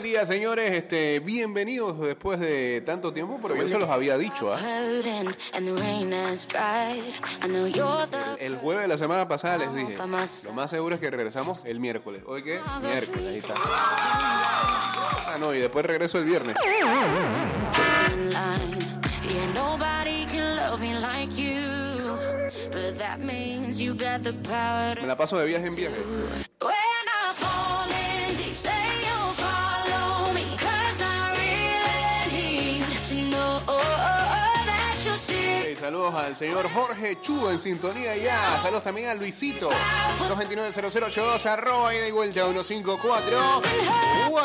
Buen día, señores. Este, bienvenidos después de tanto tiempo, pero yo se los había dicho. ¿ah? El jueves de la semana pasada les dije. Lo más seguro es que regresamos el miércoles. ¿Hoy qué? Miércoles, ahí está. Ah, no, y después regreso el viernes. Me la paso de viaje en viaje. Saludos al señor Jorge Chu en sintonía ya. Saludos también a Luisito. 229-0082, arroba y vuelta 154.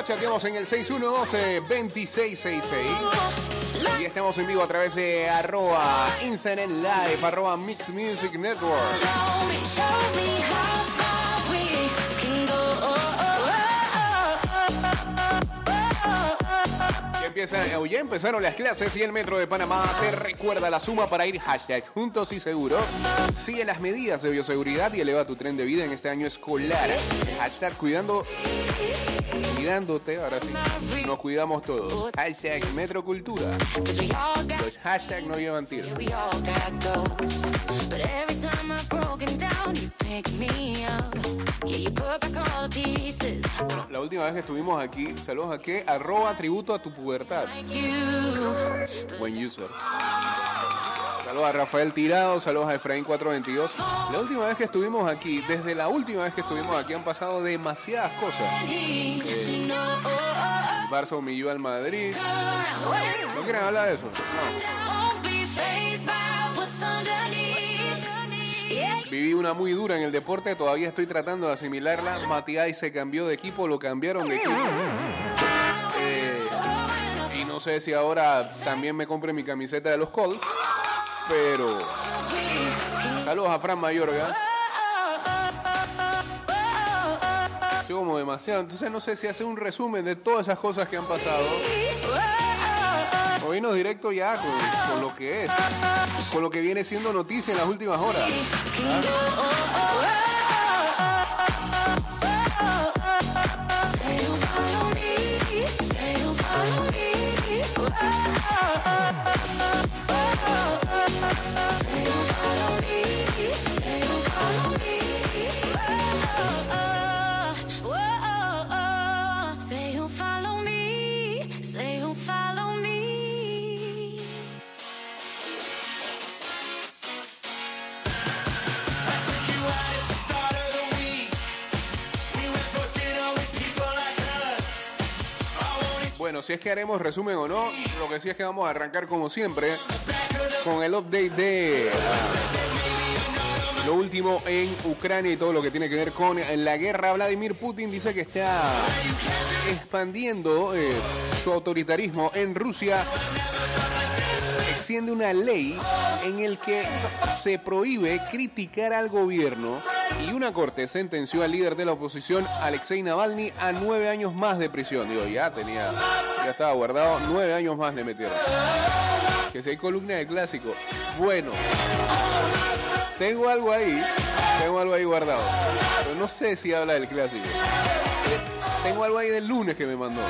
Chateamos en el 6112-2666. Y estamos en vivo a través de arroba Instagram Live, arroba Mix Music Network. Ya empezaron las clases y el Metro de Panamá te recuerda la suma para ir hashtag juntos y seguros. Sigue las medidas de bioseguridad y eleva tu tren de vida en este año escolar. Hashtag cuidando, cuidándote, ahora sí, nos cuidamos todos. Hashtag Metrocultura. Los hashtags no llevan tiro. la última vez que estuvimos aquí, saludos a qué, arroba tributo a tu pubertad. Buen user. Saludos a Rafael Tirado, saludos a Efraín 422. La última vez que estuvimos aquí, desde la última vez que estuvimos aquí han pasado demasiadas cosas. Eh, Barça humilló al Madrid. ¿No quieren hablar de eso? Viví una muy dura en el deporte, todavía estoy tratando de asimilarla. Matías se cambió de equipo, lo cambiaron de equipo. No sé si ahora también me compre mi camiseta de los Colts, pero saludos a Fran Mayorga. Soy como demasiado, entonces no sé si hace un resumen de todas esas cosas que han pasado. O irnos directo ya con, lo que es, con lo que viene siendo noticia en las últimas horas. Si es que haremos resumen o no, lo que sí es que vamos a arrancar como siempre con el update de lo último en Ucrania y todo lo que tiene que ver con la guerra. Vladimir Putin dice que está expandiendo eh, su autoritarismo en Rusia. Extiende una ley en el que se prohíbe criticar al gobierno y una corte sentenció al líder de la oposición, Alexei Navalny, a nueve años más de prisión. Digo, ya tenía, ya estaba guardado, nueve años más le metieron. Que si hay columna de clásico. Bueno, tengo algo ahí, tengo algo ahí guardado. Pero no sé si habla del clásico. Tengo algo ahí del lunes que me mandó.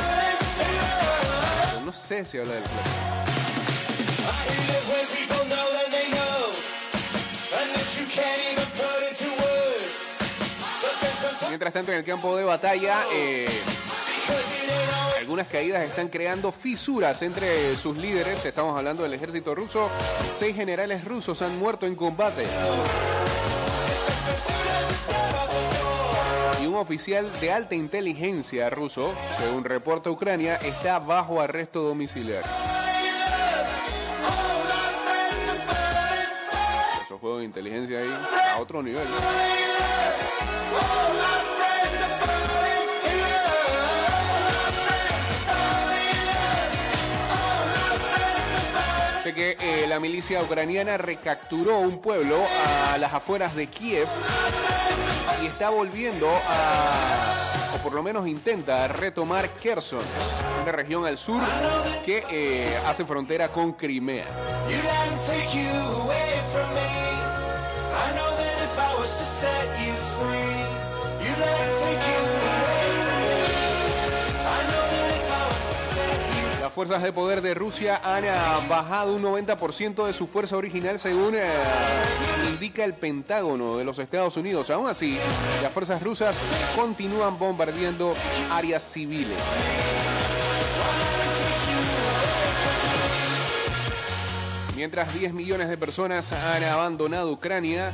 Pero no sé si habla del clásico. Mientras tanto, en el campo de batalla, eh, algunas caídas están creando fisuras entre sus líderes. Estamos hablando del ejército ruso. Seis generales rusos han muerto en combate. Y un oficial de alta inteligencia ruso, según reporta Ucrania, está bajo arresto domiciliario. Inteligencia ahí a otro nivel. Sé que eh, la milicia ucraniana recapturó un pueblo a las afueras de Kiev y está volviendo a, o por lo menos intenta retomar Kherson, una región al sur que eh, hace frontera con Crimea. Fuerzas de poder de Rusia han ah, bajado un 90% de su fuerza original según eh, indica el Pentágono de los Estados Unidos. Aún así, las fuerzas rusas continúan bombardeando áreas civiles. Mientras 10 millones de personas han abandonado Ucrania,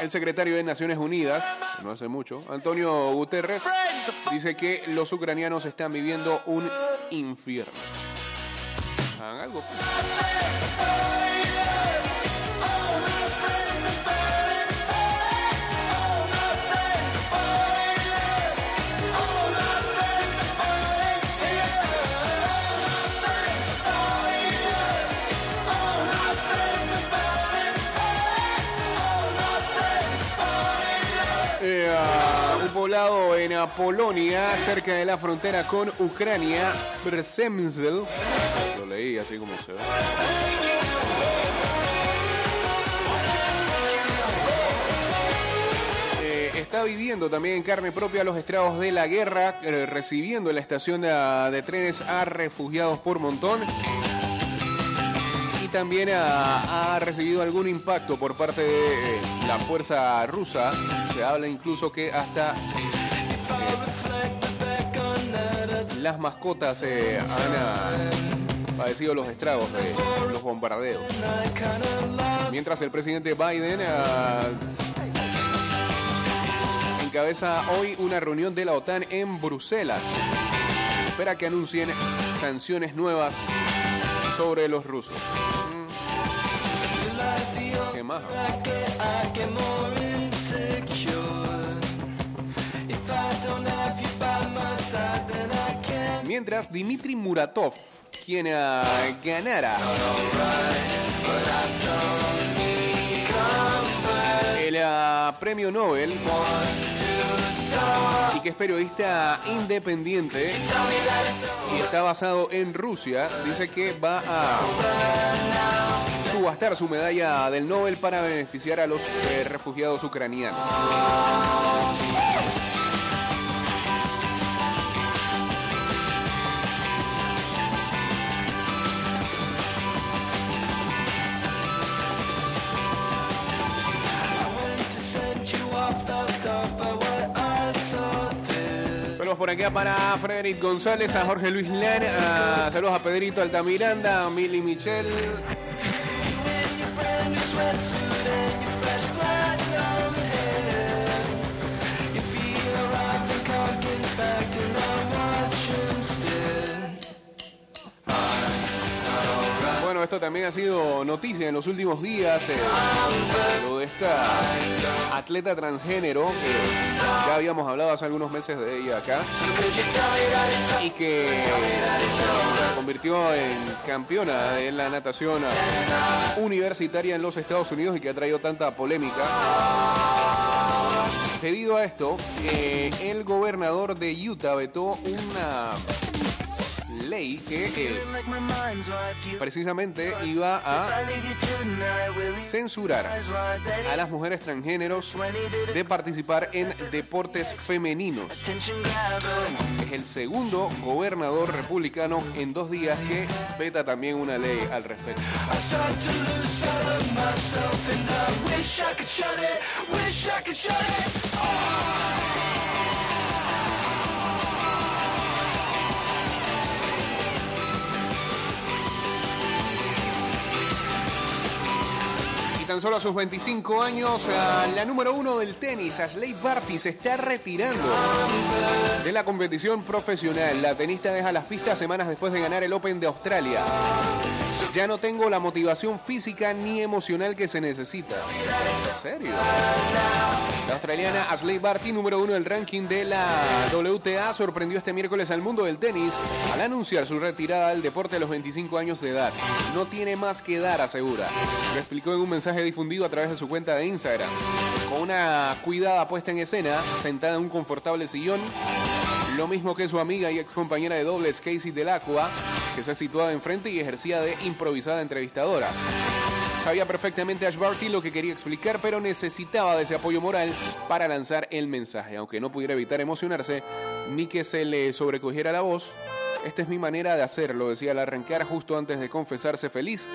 el secretario de Naciones Unidas, no hace mucho, Antonio Guterres, dice que los ucranianos están viviendo un infierno. Algo. Eh, en Polonia, cerca de la frontera con Ucrania, Przemysl. Lo leí así como se ve. Eh, está viviendo también en carne propia los estragos de la guerra, eh, recibiendo en la estación de, de trenes a refugiados por montón también ha, recibido algún impacto por parte de eh, la fuerza rusa. Se habla incluso que hasta eh, las mascotas eh, han ah, padecido los estragos de los bombardeos. Mientras el presidente Biden ah, encabeza hoy una reunión de la OTAN en Bruselas. Se espera que anuncien sanciones nuevas sobre los rusos. Mm. ¿Qué más? Mientras Dmitry Muratov, quien ah, ganara premio Nobel y que es periodista independiente y está basado en Rusia, dice que va a subastar su medalla del Nobel para beneficiar a los eh, refugiados ucranianos. Por acá para Frederick González, a Jorge Luis Len, a- saludos a Pedrito Altamiranda, a Mili Michel. Esto también ha sido noticia en los últimos días. eh, lo de esta atleta transgénero que ya habíamos hablado hace algunos meses de ella acá y que se convirtió en campeona en la natación universitaria en los Estados Unidos y que ha traído tanta polémica. Debido a esto, eh, el gobernador de Utah vetó una ley que eh, precisamente iba a censurar a las mujeres transgéneros de participar en deportes femeninos. Es el segundo gobernador republicano en dos días que veta también una ley al respecto. Tan solo a sus 25 años, a la número uno del tenis, Ashley Barty, se está retirando de la competición profesional. La tenista deja las pistas semanas después de ganar el Open de Australia. Ya no tengo la motivación física ni emocional que se necesita. ¿En serio? La australiana Ashley Barty, número uno del ranking de la WTA, sorprendió este miércoles al mundo del tenis al anunciar su retirada del deporte a los 25 años de edad. No tiene más que dar, asegura. Lo explicó en un mensaje difundido a través de su cuenta de Instagram. Con una cuidada puesta en escena, sentada en un confortable sillón, lo mismo que su amiga y ex compañera de dobles Casey Delacqua, que se situaba enfrente y ejercía de improvisada entrevistadora. Sabía perfectamente Ash Barty lo que quería explicar, pero necesitaba de ese apoyo moral para lanzar el mensaje. Aunque no pudiera evitar emocionarse, ni que se le sobrecogiera la voz, Esta es mi manera de hacerlo, decía al arrancar justo antes de confesarse feliz.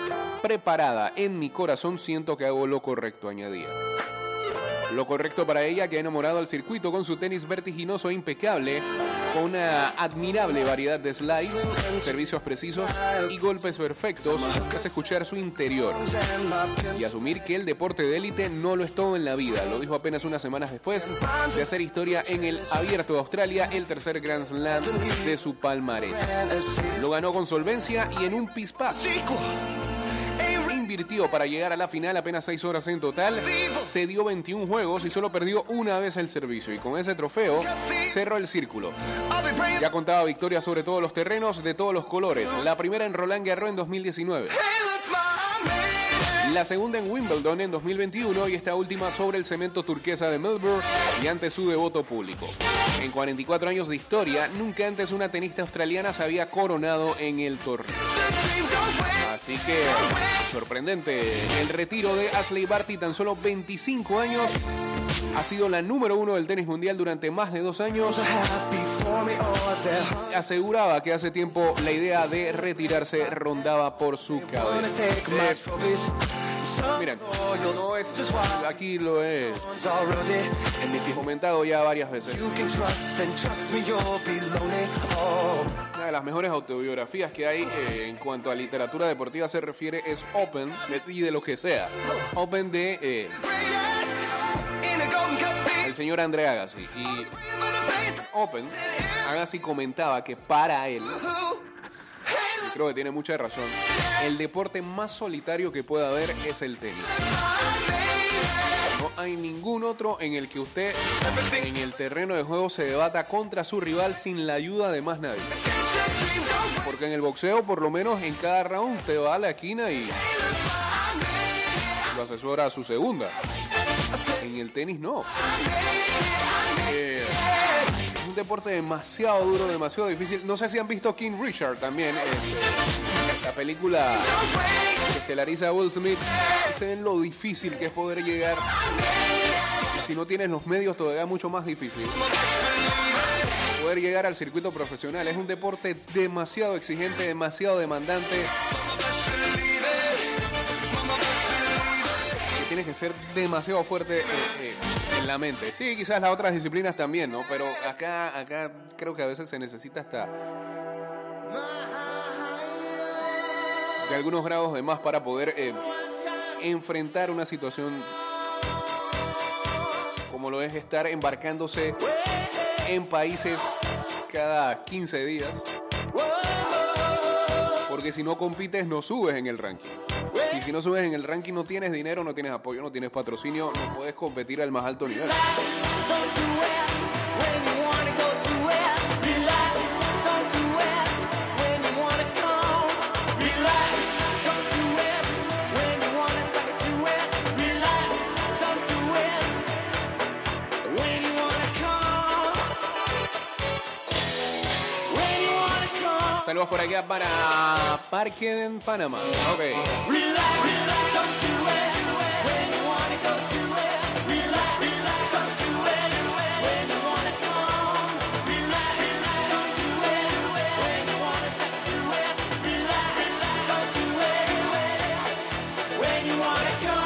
Preparada, en mi corazón siento que hago lo correcto, añadía. Lo correcto para ella que ha enamorado al circuito con su tenis vertiginoso e impecable, con una admirable variedad de slides, servicios precisos y golpes perfectos, hace escuchar su interior y asumir que el deporte de élite no lo es todo en la vida. Lo dijo apenas unas semanas después de hacer historia en el Abierto de Australia, el tercer Grand Slam de su palmarés. Lo ganó con solvencia y en un pispás para llegar a la final apenas 6 horas en total, se dio 21 juegos y solo perdió una vez el servicio y con ese trofeo cerró el círculo. Ya contaba victorias sobre todos los terrenos de todos los colores. La primera en Roland Garros en 2019. La segunda en Wimbledon en 2021 y esta última sobre el cemento turquesa de Melbourne y ante su devoto público. En 44 años de historia, nunca antes una tenista australiana se había coronado en el torneo. Así que sorprendente el retiro de Ashley Barty, tan solo 25 años. Ha sido la número uno del tenis mundial durante más de dos años. aseguraba que hace tiempo la idea de retirarse rondaba por su cabeza. Miren, no es, aquí lo he comentado ya varias veces. Una de las mejores autobiografías que hay eh, en cuanto a literatura deportiva se refiere es Open y de lo que sea. Open de eh, el señor André Agassi. Y Open, Agassi comentaba que para él creo que tiene mucha razón. El deporte más solitario que pueda haber es el tenis. No hay ningún otro en el que usted en el terreno de juego se debata contra su rival sin la ayuda de más nadie. Porque en el boxeo, por lo menos en cada round, usted va a la esquina y lo asesora a su segunda. En el tenis no. Deporte demasiado duro, demasiado difícil. No sé si han visto King Richard también. la película que estelariza Will Smith. Saben lo difícil que es poder llegar. Si no tienes los medios, todavía es mucho más difícil. Poder llegar al circuito profesional. Es un deporte demasiado exigente, demasiado demandante. tienes que ser demasiado fuerte eh, eh, en la mente. Sí, quizás las otras disciplinas también, ¿no? Pero acá, acá creo que a veces se necesita hasta de algunos grados de más para poder eh, enfrentar una situación como lo es estar embarcándose en países cada 15 días. Porque si no compites no subes en el ranking. Si no subes en el ranking, no tienes dinero, no tienes apoyo, no tienes patrocinio, no puedes competir al más alto nivel. Saludos por acá para Parque en Panamá. Ok. En la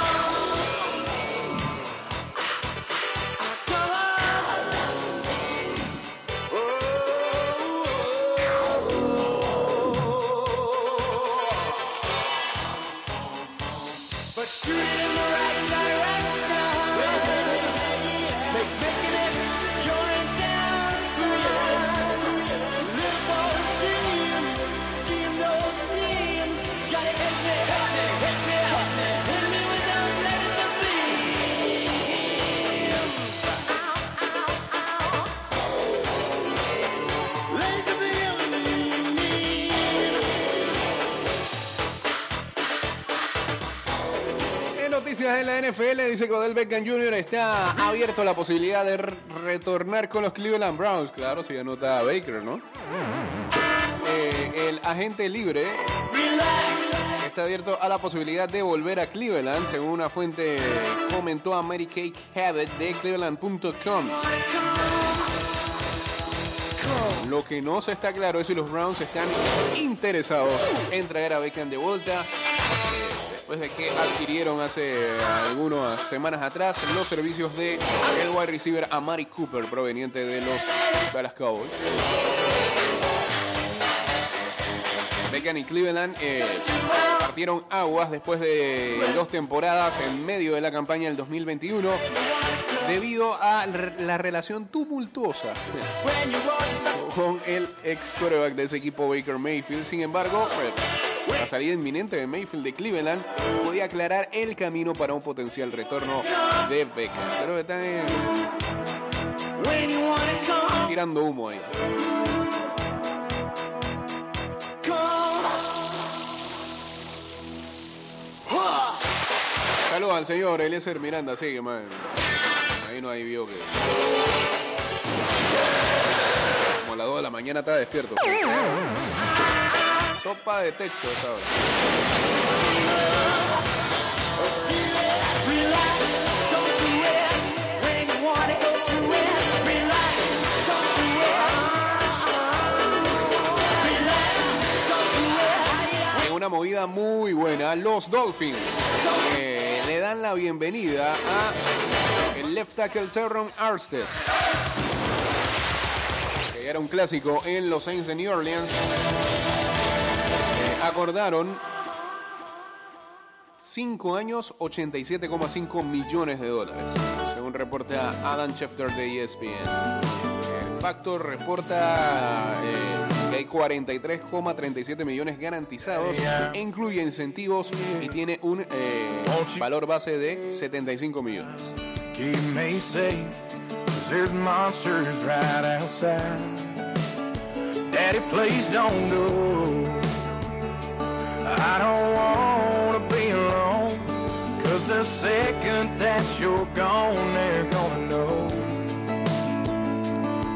NFL, dice que Odell Beckham Jr. está abierto a la posibilidad de retornar con los Cleveland Browns. Claro, si anota a Baker, ¿no? Eh, el agente libre está abierto a la posibilidad de volver a Cleveland, según una fuente comentó a Mary Kay Habit de Cleveland.com. Lo que no se está claro es si los Browns están interesados en traer a Beckham de vuelta. Después de que adquirieron hace algunas semanas atrás los servicios de el wide receiver Amari Cooper proveniente de los Dallas Cowboys. Beckham y Cleveland eh, partieron aguas después de dos temporadas en medio de la campaña del 2021 debido a la relación tumultuosa con el ex quarterback de ese equipo Baker Mayfield. Sin embargo, la salida inminente de Mayfield de Cleveland podía aclarar el camino para un potencial retorno de Beckham. Pero están tirando humo ahí. Saludos al señor Eliezer Miranda, sigue, man. Ahí no hay vio que. Como a las 2 de la mañana está despierto. Sopa de techo esa. En una movida muy buena, los Dolphins eh, le dan la bienvenida a el left tackle Terron Arstead. Era un clásico en los Saints de New Orleans. Acordaron 5 años, 87,5 millones de dólares, según reporta Adam Schefter de ESPN. El Factor reporta eh, que hay 43,37 millones garantizados, e incluye incentivos y tiene un eh, valor base de 75 millones. Daddy, please don't go. I don't wanna be alone, cause the second that you're gone, they're gonna know.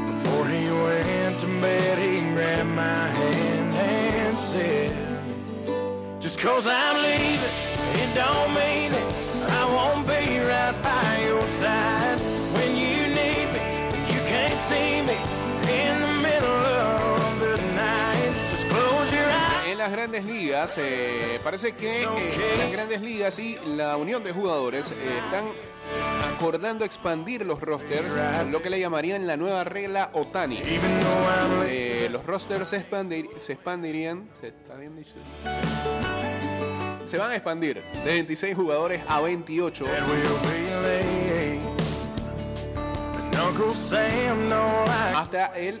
Before he went to bed, he grabbed my hand and said, Just cause I'm leaving, it don't mean it. I won't be right by your side when you need me. You can't see me grandes ligas, eh, parece que eh, las grandes ligas y la unión de jugadores eh, están acordando expandir los rosters, lo que le llamarían la nueva regla Otani. Los rosters se, expandir- se expandirían. ¿se? Se van a expandir de 26 jugadores a 28. that we'll be late. And Uncle Sam don't like. hasta el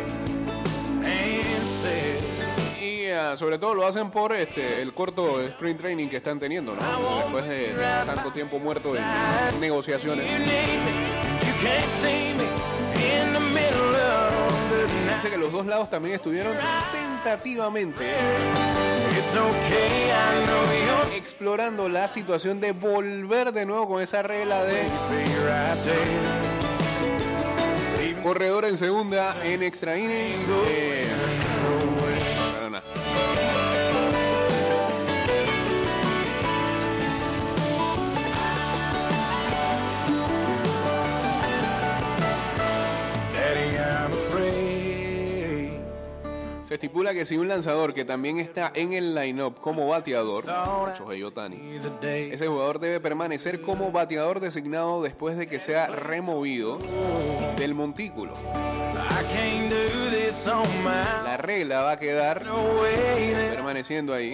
Sobre todo lo hacen por este el corto sprint training que están teniendo, ¿no? Después de tanto tiempo muerto en negociaciones. Dice que los dos lados también estuvieron tentativamente you'll explorando la situación de volver de nuevo con esa regla de corredor en segunda en extra inning. eh, Estipula que si un lanzador que también está en el line-up como bateador, Shohei day ese jugador debe permanecer como bateador designado después de que sea removido del montículo. La regla va a quedar permaneciendo ahí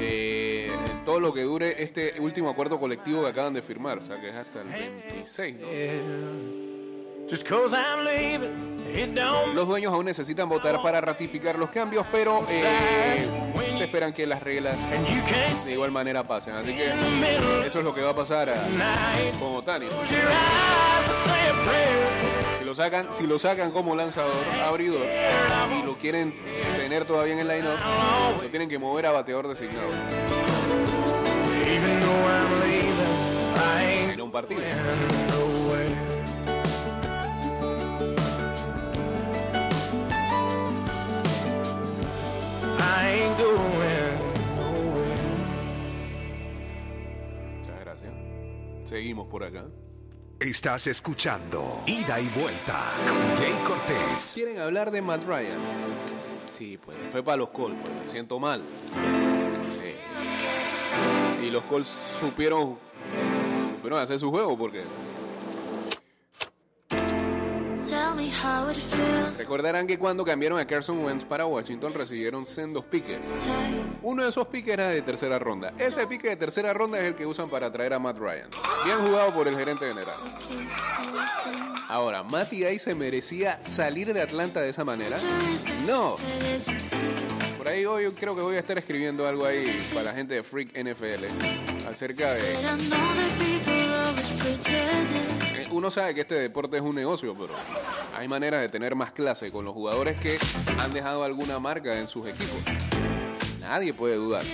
eh, todo lo que dure este último acuerdo colectivo que acaban de firmar, o sea que es hasta el 26. ¿no? Los dueños aún necesitan votar para ratificar los cambios, pero eh, se esperan que las reglas de igual manera pasen. Así que eso es lo que va a pasar a- con Otani. Si lo sacan, si lo sacan como lanzador, abridor, y lo quieren tener todavía en el line-up, lo tienen que mover a bateador designado. En un partido. I ain't going nowhere. Muchas gracias. Seguimos por acá. Estás escuchando Ida y Vuelta con Jay Cortés. ¿Quieren hablar de Matt Ryan? Sí, pues fue para los Colts, pues me siento mal. Sí. Y los Colts supieron, supieron hacer su juego porque recordarán que cuando cambiaron a Carson Wentz para Washington recibieron sendos piques. Uno de esos piques era de tercera ronda. Ese pique de tercera ronda es el que usan para traer a Matt Ryan. Bien jugado por el gerente general. Ahora, Matty Ice se merecía salir de Atlanta de esa manera. No. Por ahí hoy creo que voy a estar escribiendo algo ahí para la gente de Freak NFL acerca de... Uno sabe que este deporte es un negocio, pero hay maneras de tener más clase con los jugadores que han dejado alguna marca en sus equipos. Nadie puede dudar.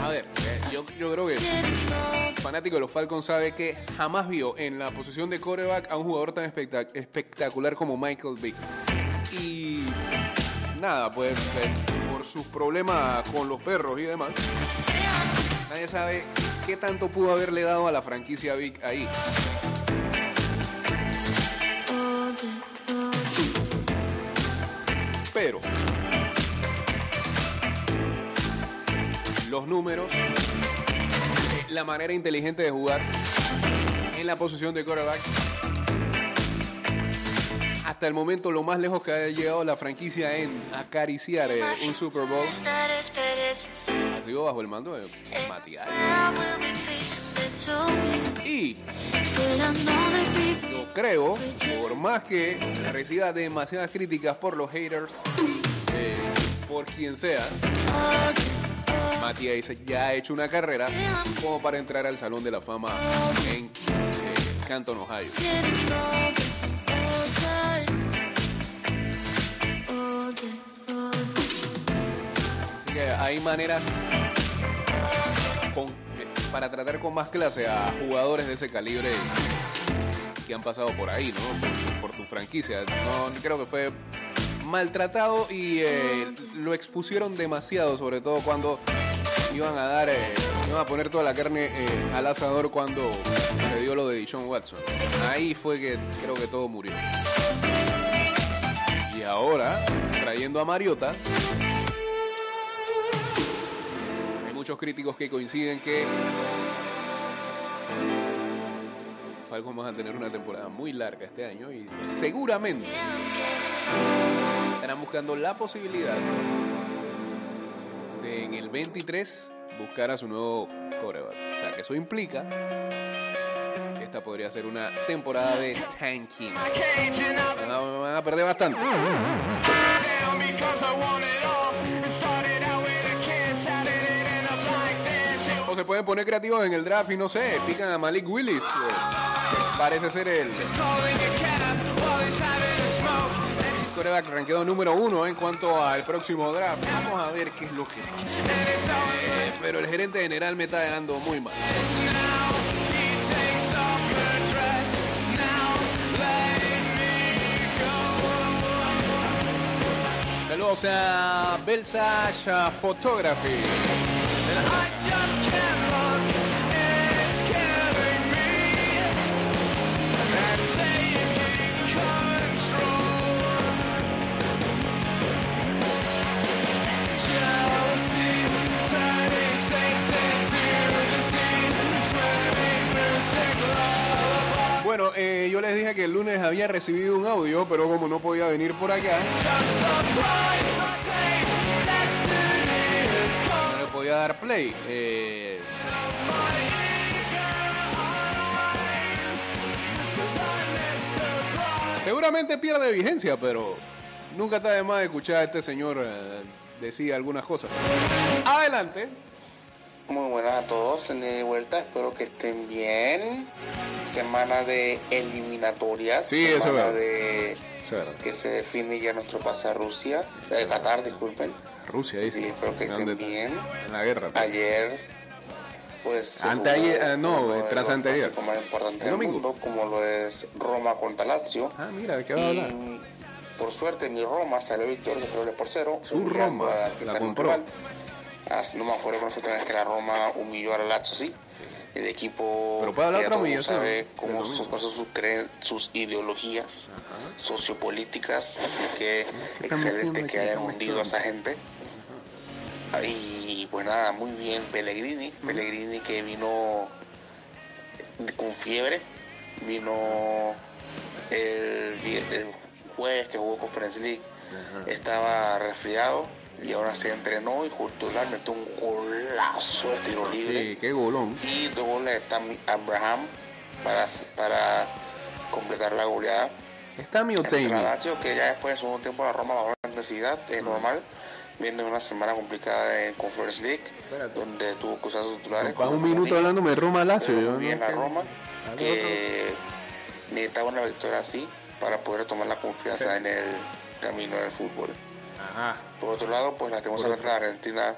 A ver, eh, yo, yo creo que el fanático de los Falcons sabe que jamás vio en la posición de coreback a un jugador tan espectac- espectacular como Michael Vick. Y nada, pues eh, por sus problemas con los perros y demás, nadie sabe qué tanto pudo haberle dado a la franquicia Vick ahí. Pero los números, la manera inteligente de jugar en la posición de quarterback. Hasta el momento lo más lejos que ha llegado la franquicia en acariciar eh, un Super Bowl sido bajo el mando de Matías. Y yo creo, por más que reciba demasiadas críticas por los haters, eh, por quien sea, Matías ya ha hecho una carrera como para entrar al Salón de la Fama en eh, Canton, Ohio. Hay maneras eh, para tratar con más clase a jugadores de ese calibre que han pasado por ahí, ¿no? Por, por tu franquicia. No creo que fue maltratado y eh, lo expusieron demasiado, sobre todo cuando iban a dar, eh, iban a poner toda la carne al asador cuando se dio lo de Dishon Watson. Ahí fue que creo que todo murió. Y ahora, trayendo a Mariota, muchos críticos que coinciden que Falcons van a tener una temporada muy larga este año y seguramente estarán buscando la posibilidad de en el 23 buscar a su nuevo coreback. O sea, que eso implica que esta podría ser una temporada de tanking. Van a, perder bastante. Se pueden poner creativos en el draft y no sé, pican a Malik Willis. eh, parece ser el coreback rankeado número uno en cuanto al próximo draft. Vamos a ver qué es lo que pasa. Pero el gerente general me está dejando muy mal. Saludos a Belsa Photography. Bueno, eh, yo les dije que el lunes había recibido un audio, pero como no podía venir por acá, dar play. Eh, seguramente pierde vigencia, pero nunca está de más escuchar a este señor eh, decir algunas cosas. Adelante. Muy buenas a todos, en de vuelta, espero que estén bien. Semana de eliminatorias, Sí, eso es semana de Eso es verdad. que se define ya nuestro pase a Rusia, de Qatar, disculpen. Rusia, dice. Sí, espero que estén bien. En la guerra. pues. Ayer pues se Anteayer- jugó ah, no, de tras anterior. clásicos más importantes El del mundo, como lo es Roma contra Lazio. Ah, mira, ¿de qué va a hablar? Por suerte mi Roma salió tres goles por cero. Su Roma, la compró. Así no me acuerdo con otra vez que la Roma humilló a la Lazio, sí. El equipo Pero puede hablar ya todo sabe cómo son sus, sus ideologías sociopolíticas, así que ¿Qué están metiendo excelente que hayan ¿Qué están hundido a esa gente. Y pues nada, muy bien Pellegrini, Pellegrini que vino con fiebre, vino el, el jueves que jugó Conference League, estaba resfriado y ahora se entrenó y le metió un golazo de tiro libre Sí, qué golón. y dos goles de Tammy Abraham para, para completar la goleada. Está mi. Lazio, que ya después de segundo tiempo la Roma bajó la intensidad, es normal, viendo una semana complicada en Conference League, Espérate. donde tuvo que usar sus titulares. Para un minuto hablándome de Roma Lazio. yo bien no la. Roma, que necesitaba una victoria así para poder tomar la confianza en el camino del fútbol. Ajá. Por otro lado, pues la tenemos la Argentina,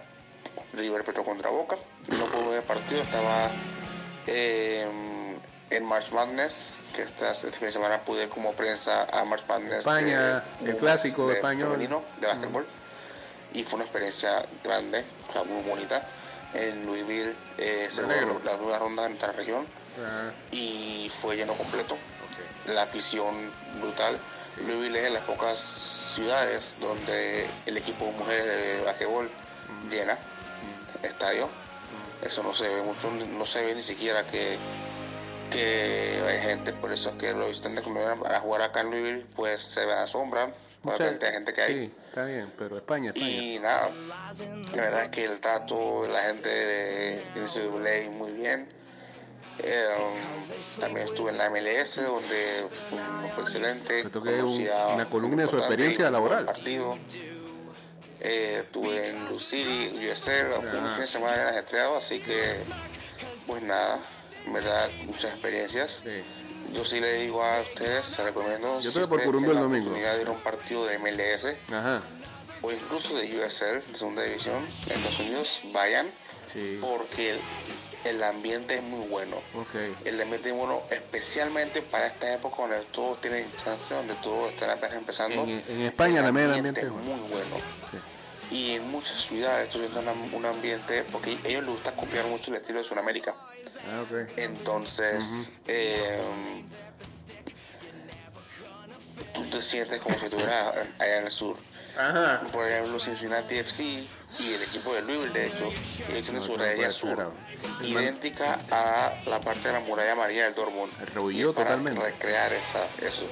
River perdió contra Boca. No pudo ver el partido, estaba eh, en March Madness, que esta, este fin de semana pude como prensa a March Madness. España, de- el clásico de español. femenino de básquetbol. Y fue una experiencia grande, o sea, muy bonita. En Louisville eh, se jugó la nueva ronda en nuestra región y fue lleno completo. La afición brutal. Louisville es de las pocas ciudades donde el equipo de mujeres de basquetbol llena estadio. Eso no se ve mucho, no se ve ni siquiera que, que hay gente, por eso es que los visitantes cuando vienen a jugar acá en Louisville pues se asombran por la cantidad de gente que hay. Sí, está bien, pero España, España. Y nada, la verdad es que el trato de la gente de NCAA muy bien. Eh, um, también estuve en la MLS donde fue excelente. Un- una columna de su experiencia laboral. Partido. Eh, estuve en City, USL, fue un Ah. fin de semana bien ajetreado, así que pues nada, en verdad muchas experiencias. Sí. Yo sí le digo a ustedes, se recomiendo Yo si por Curumbo el la domingo. oportunidad de ir a un partido de MLS, Ajá. o incluso de USL, de segunda división, en Estados Unidos, vayan, Sí. porque el, el ambiente es muy bueno. El ambiente es bueno, especialmente para esta época donde todos tienen chance, donde todos están apenas empezando. En, en España también el ambiente es bueno. muy bueno. Y en muchas ciudades estoy viendo un ambiente, porque a ellos les gusta copiar mucho el estilo de Sudamérica. Ah. Entonces, eh, tú te sientes como si estuvieras allá en el sur. Ajá. Por ejemplo, Cincinnati FC y el equipo de Louisville, de hecho, ellos tienen su No, sur, ser, ah. idéntica a la parte de la muralla amarilla del Dortmund. El para totalmente. recrear esa, eso.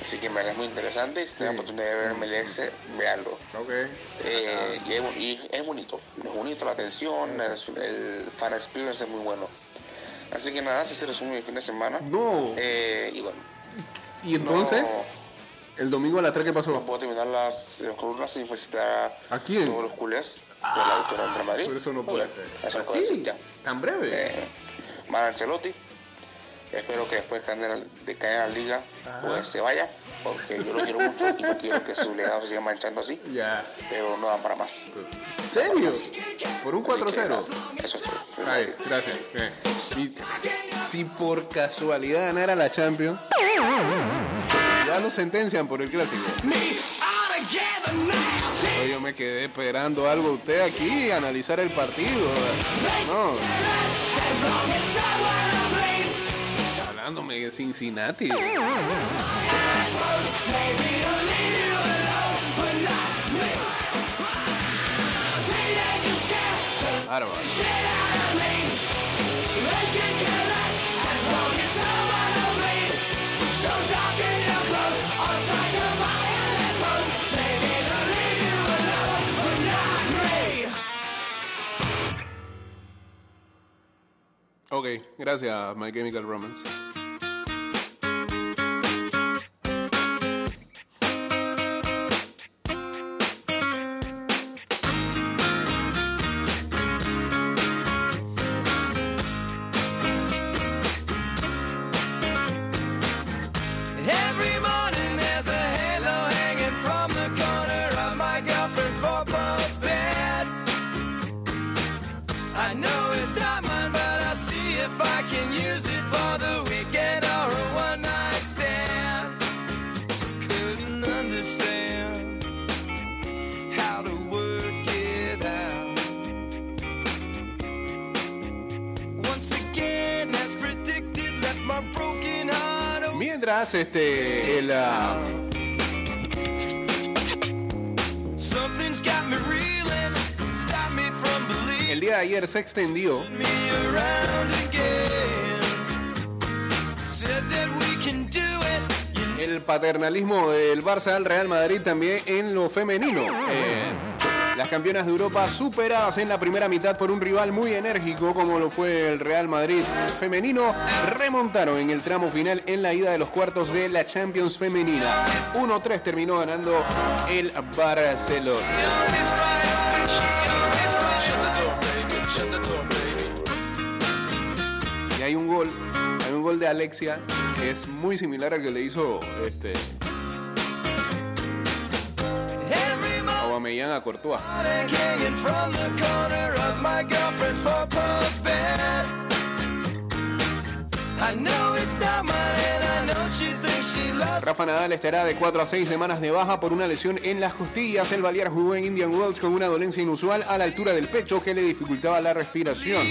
Así que me es muy interesante y si tienen la oportunidad de ver MLS, véanlo. Ok. Eh, y, es, bo- y es bonito, es bonito la atención, el, el fan experience es muy bueno. Así que nada, así se resume mi fin de semana. No. Eh, y bueno, Y entonces, no, el domingo a las 3, ¿qué no pasó? puedo terminar las, las columnas sin felicitar a, ¿A quién? todos los culés de la victoria contra Madrid. Pero eso no puede ser. Eso no puede Sí, ser ya. tan breve. Eh, Mar Ancelotti, espero que después de caer, a la liga, pues se vaya, porque yo lo quiero mucho y no quiero que su legado se siga manchando así, Ya. pero no dan para más. ¿En serio? ¿Por un Así que, 4-0? nada, Eso es todo. Ay, gracias. Eh, Y si por casualidad ganara la Champions, ya lo sentencian por el clásico. Yo me quedé esperando algo usted aquí, analizar el partido. No. Hablándome de Cincinnati. Bárbaro. Ok, gracias, My Chemical Romance. if I can use it for the weekend or a one night stand. Couldn't understand how to work it out. Once again, as predicted, left my broken heart. Open. Mientras este el uh... Something's got me reeling. El día de ayer se extendió paternalismo del Barça al Real Madrid también en lo femenino. Eh, las campeonas de Europa superadas en la primera mitad por un rival muy enérgico como lo fue el Real Madrid femenino, remontaron en el tramo final en la ida de los cuartos de la Champions femenina. 1-3 terminó ganando el Barcelona. Y hay un gol, gol de Alexia es muy similar al que le hizo este Aubameyang a Courtois. Rafa Nadal estará de 4 a 6 semanas de baja por una lesión en las costillas. El Balear jugó en Indian Wells con una dolencia inusual a la altura del pecho que le dificultaba la respiración.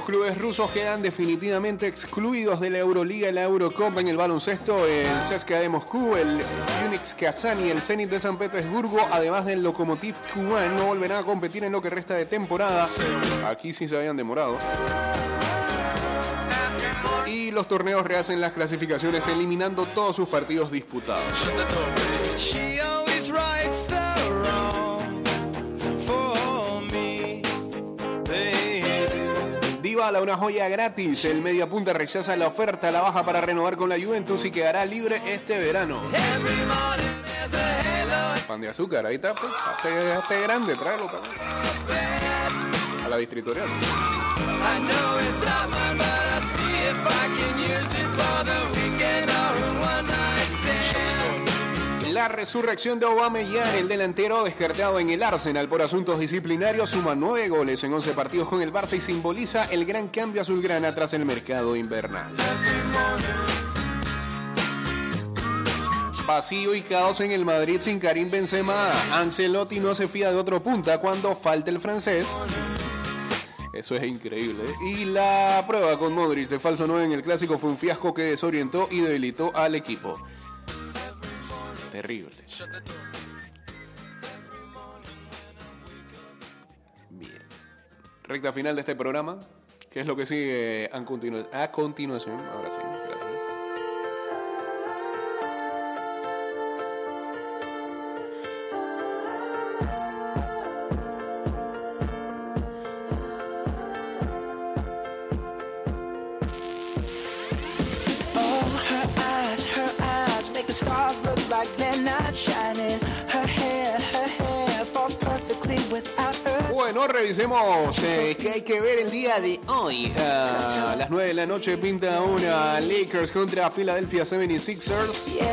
Los clubes rusos quedan definitivamente excluidos de la Euroliga la Eurocopa en el baloncesto. El CSKA de Moscú, el Unix Kazan y el Zenit de San Petersburgo, además del Lokomotiv Kuban, no volverán a competir en lo que resta de temporada. Aquí sí se habían demorado. Y los torneos rehacen las clasificaciones eliminando todos sus partidos disputados. Dybala, una joya gratis. El mediapunta rechaza la oferta la baja para renovar con la Juventus y quedará libre este verano. Pan de azúcar, ahí está. Pues. Hazte, grande, tráelo para. A la distritorial. La resurrección de Aubameyang, el delantero descartado en el Arsenal por asuntos disciplinarios, suma nueve goles en 11 partidos con el Barça y simboliza el gran cambio azulgrana tras el mercado invernal. Vacío y caos en el Madrid sin Karim Benzema. Ancelotti no se fía de otro punta cuando falta el francés. Eso es increíble. Y la prueba con Modric de falso 9 en el clásico fue un fiasco que desorientó y debilitó al equipo. Terrible. Bien. Recta final de este programa. ¿Qué es lo que sigue a, continu- a continuación? Ahora sí. Stars look like they're not shining. Her hair, her hair falls perfectly without her. Bueno, revisemos eh, qué hay que ver el día de hoy. Ah, a las 9 de la noche pinta una Lakers contra Philadelphia 76ers. Yeah,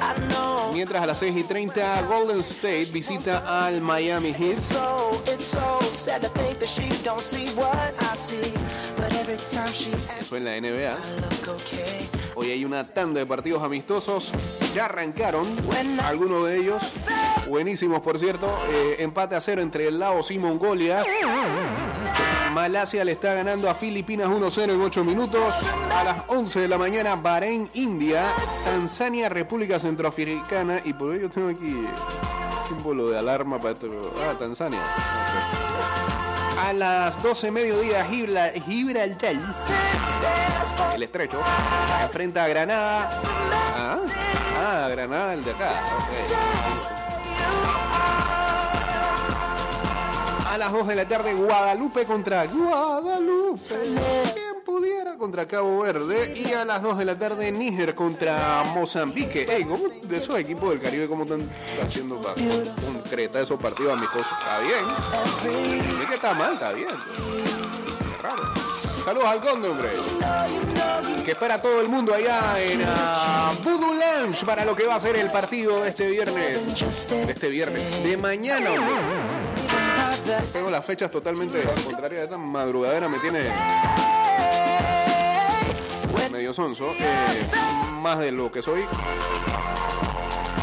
I know. Mientras a las 6 y 30 Golden State visita al Miami Heat. Eso en la NBA. Hoy hay una tanda de partidos amistosos. Ya arrancaron algunos de ellos. Buenísimos, por cierto. Eh, empate a cero entre Laos y Mongolia. Malasia le está ganando a Filipinas 1-0 en 8 minutos. A las 11 de la mañana, Bahrein, India. Tanzania, República Centroafricana. Y por ello tengo aquí símbolo de alarma para. Ah, Tanzania. A las 12 mediodía, Gibra- Gibraltar. El estrecho. Enfrenta a Granada. Ah, ah, Granada, el de acá. A las 2 de la tarde, Guadalupe contra Guadalupe. ¿Quién pudiera contra Cabo Verde? Y a las 2 de la tarde, Níger contra Mozambique. Ey, ¿cómo de esos equipos del Caribe, cómo están haciendo para concreta esos partidos amistosos? Está bien. Es que está mal, está bien. Raro. Saludos al Conde, hombre. Que espera todo el mundo allá en ah, Voodoo Lounge para lo que va a ser el partido este viernes. De este viernes. De mañana. Tengo las fechas totalmente contrarias. Esta madrugadera me tiene medio sonso. eh, más de lo que soy.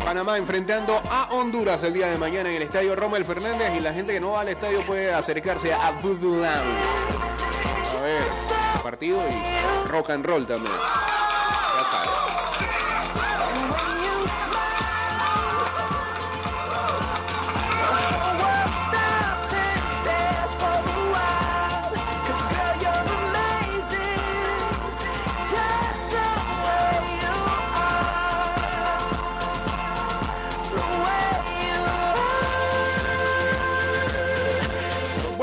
Panamá enfrentando a Honduras el día de mañana en el estadio Rommel Fernández y la gente que no va al estadio puede acercarse a Voodoo. A ver, partido y rock and roll también.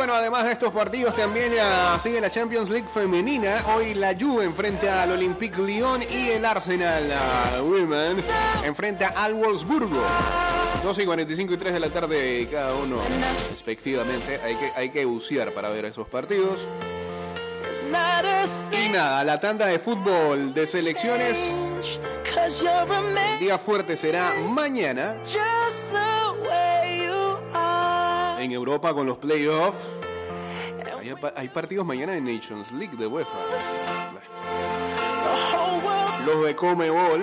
Bueno, además de estos partidos también ya sigue la Champions League femenina. Hoy la Juve enfrenta al Olympique Lyon y el Arsenal a Women enfrenta al Wolfsburgo. 12 y 45 y 3 de la tarde cada uno respectivamente. Hay que, hay que bucear para ver esos partidos. Y nada, la tanda de fútbol de selecciones. El día fuerte será mañana en Europa con los playoffs. Hay, partidos mañana de Nations League de UEFA. Los de Comebol.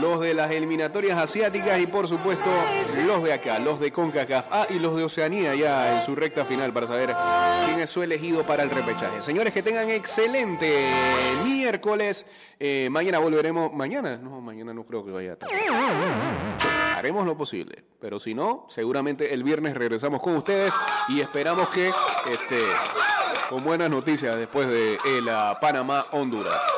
los de las eliminatorias asiáticas y por supuesto los de acá, los de CONCACAF. Ah, y los de Oceanía ya en su recta final para saber quién es su elegido para el repechaje. Señores, que tengan excelente miércoles. Eh, mañana volveremos. ¿Mañana? No, mañana no creo que vaya a estar. Haremos lo posible, pero si no, seguramente el viernes regresamos con ustedes y esperamos que este, con buenas noticias después de el ah, Panamá-Honduras.